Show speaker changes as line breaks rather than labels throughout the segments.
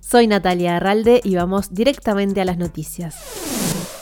Soy Natalia Arralde y vamos directamente a las noticias.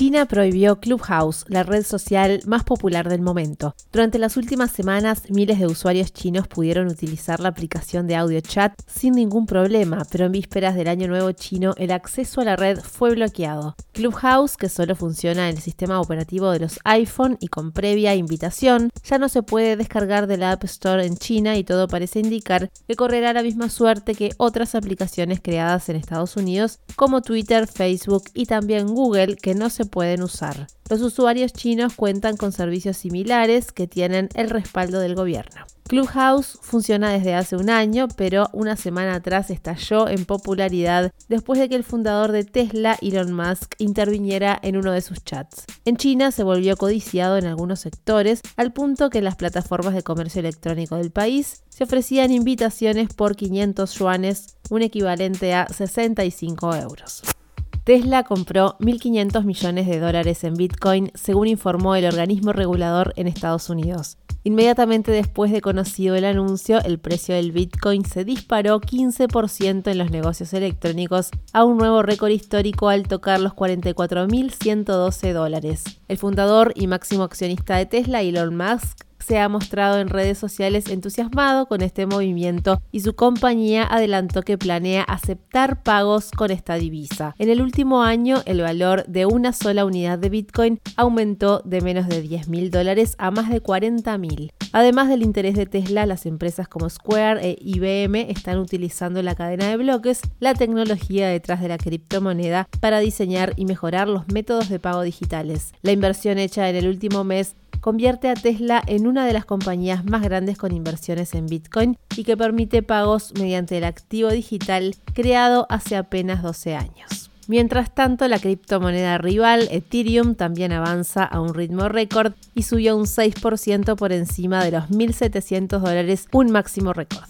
China prohibió Clubhouse, la red social más popular del momento. Durante las últimas semanas, miles de usuarios chinos pudieron utilizar la aplicación de audio chat sin ningún problema, pero en vísperas del Año Nuevo chino, el acceso a la red fue bloqueado. Clubhouse, que solo funciona en el sistema operativo de los iPhone y con previa invitación, ya no se puede descargar de la App Store en China y todo parece indicar que correrá la misma suerte que otras aplicaciones creadas en Estados Unidos como Twitter, Facebook y también Google, que no se pueden usar. Los usuarios chinos cuentan con servicios similares que tienen el respaldo del gobierno. Clubhouse funciona desde hace un año, pero una semana atrás estalló en popularidad después de que el fundador de Tesla, Elon Musk, interviniera en uno de sus chats. En China se volvió codiciado en algunos sectores, al punto que las plataformas de comercio electrónico del país se ofrecían invitaciones por 500 yuanes, un equivalente a 65 euros. Tesla compró 1.500 millones de dólares en Bitcoin, según informó el organismo regulador en Estados Unidos. Inmediatamente después de conocido el anuncio, el precio del Bitcoin se disparó 15% en los negocios electrónicos a un nuevo récord histórico al tocar los 44.112 dólares. El fundador y máximo accionista de Tesla, Elon Musk, se ha mostrado en redes sociales entusiasmado con este movimiento y su compañía adelantó que planea aceptar pagos con esta divisa. En el último año, el valor de una sola unidad de Bitcoin aumentó de menos de 10 mil dólares a más de 40 mil. Además del interés de Tesla, las empresas como Square e IBM están utilizando la cadena de bloques, la tecnología detrás de la criptomoneda, para diseñar y mejorar los métodos de pago digitales. La inversión hecha en el último mes convierte a Tesla en una de las compañías más grandes con inversiones en Bitcoin y que permite pagos mediante el activo digital creado hace apenas 12 años. Mientras tanto, la criptomoneda rival Ethereum también avanza a un ritmo récord y subió un 6% por encima de los 1.700 dólares, un máximo récord.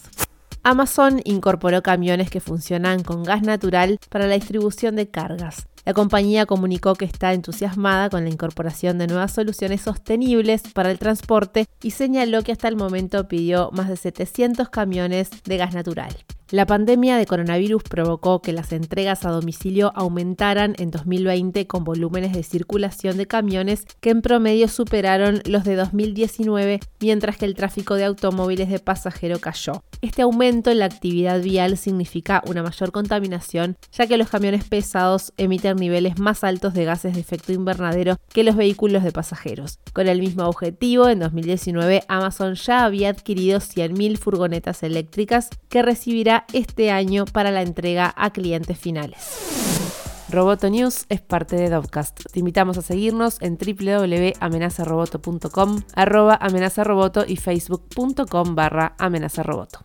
Amazon incorporó camiones que funcionan con gas natural para la distribución de cargas. La compañía comunicó que está entusiasmada con la incorporación de nuevas soluciones sostenibles para el transporte y señaló que hasta el momento pidió más de 700 camiones de gas natural. La pandemia de coronavirus provocó que las entregas a domicilio aumentaran en 2020 con volúmenes de circulación de camiones que en promedio superaron los de 2019, mientras que el tráfico de automóviles de pasajero cayó. Este aumento en la actividad vial significa una mayor contaminación, ya que los camiones pesados emiten niveles más altos de gases de efecto invernadero que los vehículos de pasajeros. Con el mismo objetivo, en 2019 Amazon ya había adquirido 100.000 furgonetas eléctricas que recibirá este año para la entrega a clientes finales. Roboto News es parte de Dovcast. Te invitamos a seguirnos en www.amenazaroboto.com, arroba amenazaroboto y facebook.com barra amenazaroboto.